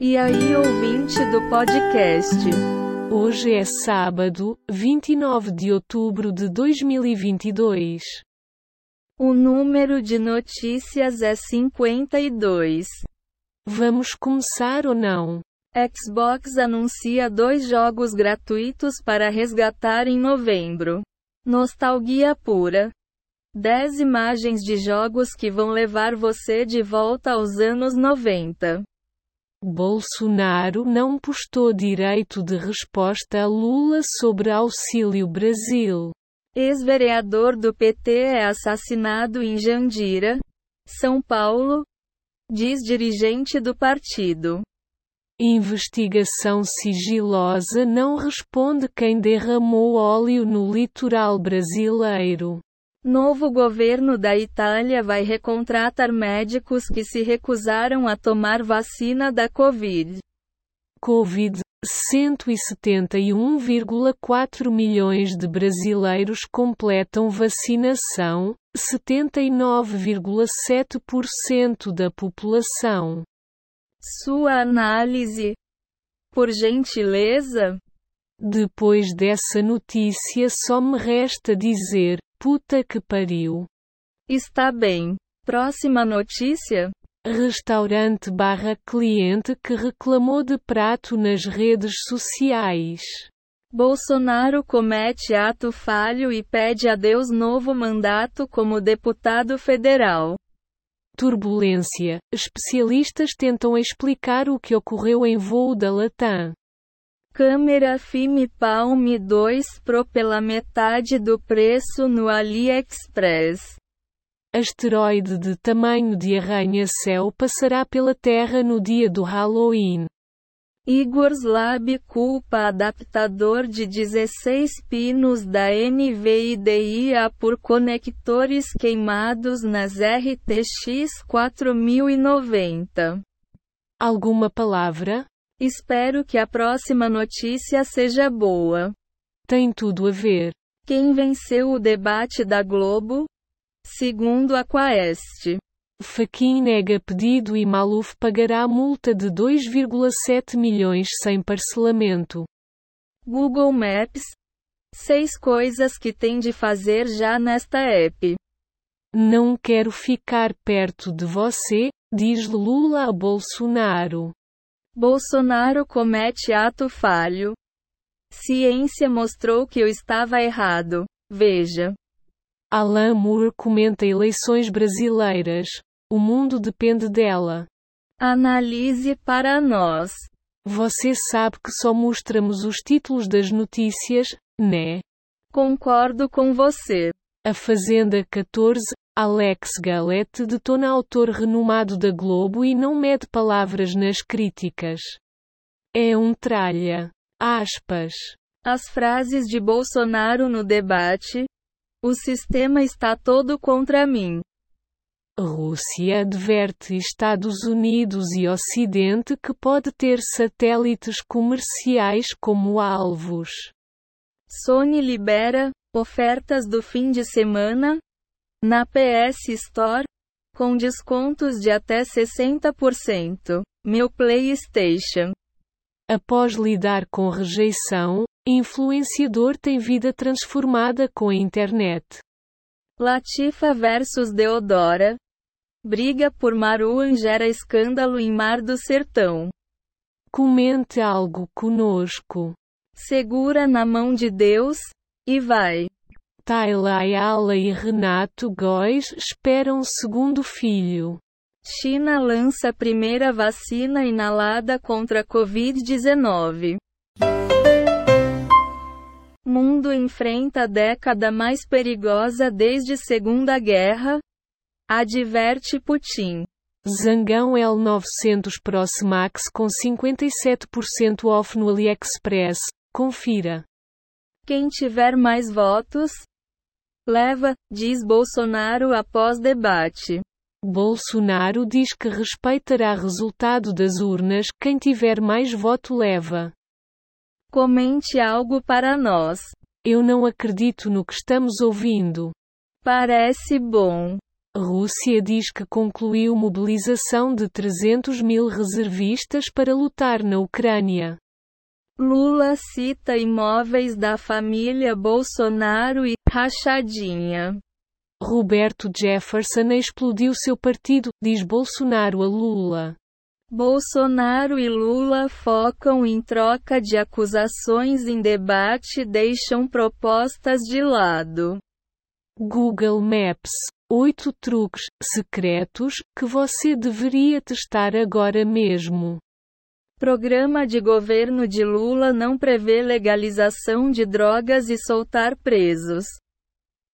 E aí, ouvinte do podcast? Hoje é sábado, 29 de outubro de 2022. O número de notícias é 52. Vamos começar ou não? Xbox anuncia dois jogos gratuitos para resgatar em novembro. Nostalgia pura. 10 imagens de jogos que vão levar você de volta aos anos 90. Bolsonaro não postou direito de resposta a Lula sobre Auxílio Brasil. Ex-vereador do PT é assassinado em Jandira, São Paulo, diz dirigente do partido. Investigação sigilosa não responde quem derramou óleo no litoral brasileiro. Novo governo da Itália vai recontratar médicos que se recusaram a tomar vacina da Covid. Covid. 171,4 milhões de brasileiros completam vacinação, 79,7% da população. Sua análise. Por gentileza? Depois dessa notícia só me resta dizer, Puta que pariu. Está bem. Próxima notícia? Restaurante barra cliente que reclamou de prato nas redes sociais. Bolsonaro comete ato falho e pede a Deus novo mandato como deputado federal. Turbulência. Especialistas tentam explicar o que ocorreu em voo da Latam. Câmera Film Palm 2 Pro pela metade do preço no AliExpress. Asteroide de tamanho de arranha-céu passará pela Terra no dia do Halloween. Igor's Lab culpa adaptador de 16 pinos da NVIDIA por conectores queimados nas RTX 4090. Alguma palavra? Espero que a próxima notícia seja boa. Tem tudo a ver. Quem venceu o debate da Globo? Segundo a Quaest. Faquin nega pedido e Maluf pagará multa de 2,7 milhões sem parcelamento. Google Maps. Seis coisas que tem de fazer já nesta app. Não quero ficar perto de você, diz Lula a Bolsonaro. Bolsonaro comete ato falho. Ciência mostrou que eu estava errado. Veja. Alain Moore comenta eleições brasileiras. O mundo depende dela. Analise para nós. Você sabe que só mostramos os títulos das notícias, né? Concordo com você. A Fazenda 14, Alex Galete detona autor renomado da Globo e não mede palavras nas críticas. É um tralha. Aspas. As frases de Bolsonaro no debate. O sistema está todo contra mim. Rússia adverte Estados Unidos e Ocidente que pode ter satélites comerciais como alvos. Sony libera ofertas do fim de semana, na PS Store, com descontos de até 60%. Meu PlayStation. Após lidar com rejeição, influenciador tem vida transformada com a internet. Latifa versus Deodora. Briga por Maruan gera escândalo em Mar do Sertão. Comente algo conosco. Segura na mão de Deus, e vai. Tayla Ayala e Renato Góes esperam segundo filho. China lança primeira vacina inalada contra a Covid-19. Mundo enfrenta a década mais perigosa desde Segunda Guerra? Adverte Putin. Zangão L900 Pro Max com 57% off no AliExpress. Confira. Quem tiver mais votos, leva, diz Bolsonaro após debate. Bolsonaro diz que respeitará resultado das urnas, quem tiver mais voto leva. Comente algo para nós. Eu não acredito no que estamos ouvindo. Parece bom. Rússia diz que concluiu mobilização de 300 mil reservistas para lutar na Ucrânia. Lula cita imóveis da família Bolsonaro e rachadinha. Roberto Jefferson explodiu seu partido, diz Bolsonaro a Lula. Bolsonaro e Lula focam em troca de acusações em debate e deixam propostas de lado. Google Maps. Oito truques secretos que você deveria testar agora mesmo. Programa de governo de Lula não prevê legalização de drogas e soltar presos.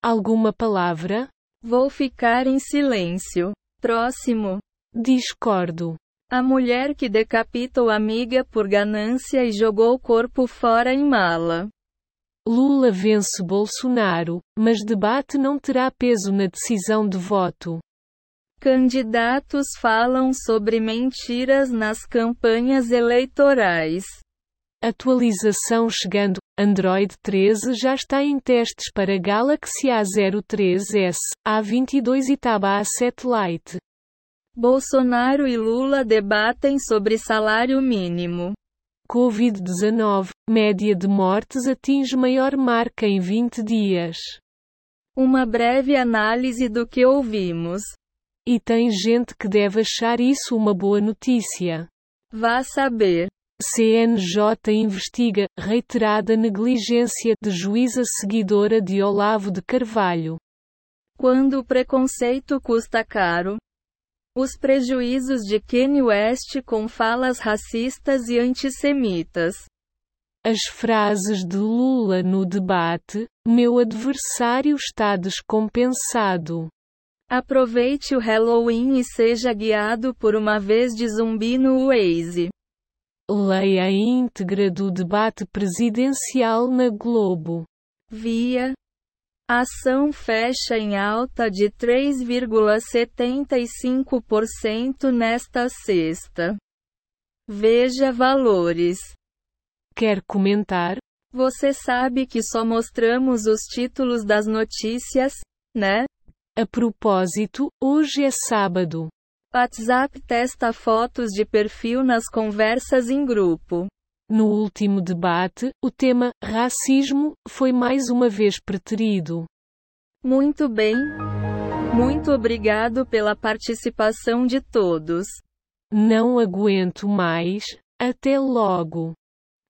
Alguma palavra? Vou ficar em silêncio. Próximo. Discordo. A mulher que decapitou amiga por ganância e jogou o corpo fora em mala. Lula vence Bolsonaro, mas debate não terá peso na decisão de voto. Candidatos falam sobre mentiras nas campanhas eleitorais. Atualização chegando. Android 13 já está em testes para Galaxy A03s, A22 e Tab A7 Lite. Bolsonaro e Lula debatem sobre salário mínimo. Covid-19, média de mortes atinge maior marca em 20 dias. Uma breve análise do que ouvimos. E tem gente que deve achar isso uma boa notícia. Vá saber. CNJ investiga reiterada negligência de juíza seguidora de Olavo de Carvalho. Quando o preconceito custa caro, os prejuízos de Kanye West com falas racistas e antissemitas. As frases de Lula no debate: Meu adversário está descompensado. Aproveite o Halloween e seja guiado por uma vez de zumbi no Waze. Leia a íntegra do debate presidencial na Globo. Via Ação fecha em alta de 3,75% nesta sexta. Veja valores. Quer comentar? Você sabe que só mostramos os títulos das notícias, né? A propósito, hoje é sábado. WhatsApp testa fotos de perfil nas conversas em grupo. No último debate, o tema racismo foi mais uma vez preterido. Muito bem. Muito obrigado pela participação de todos. Não aguento mais. Até logo.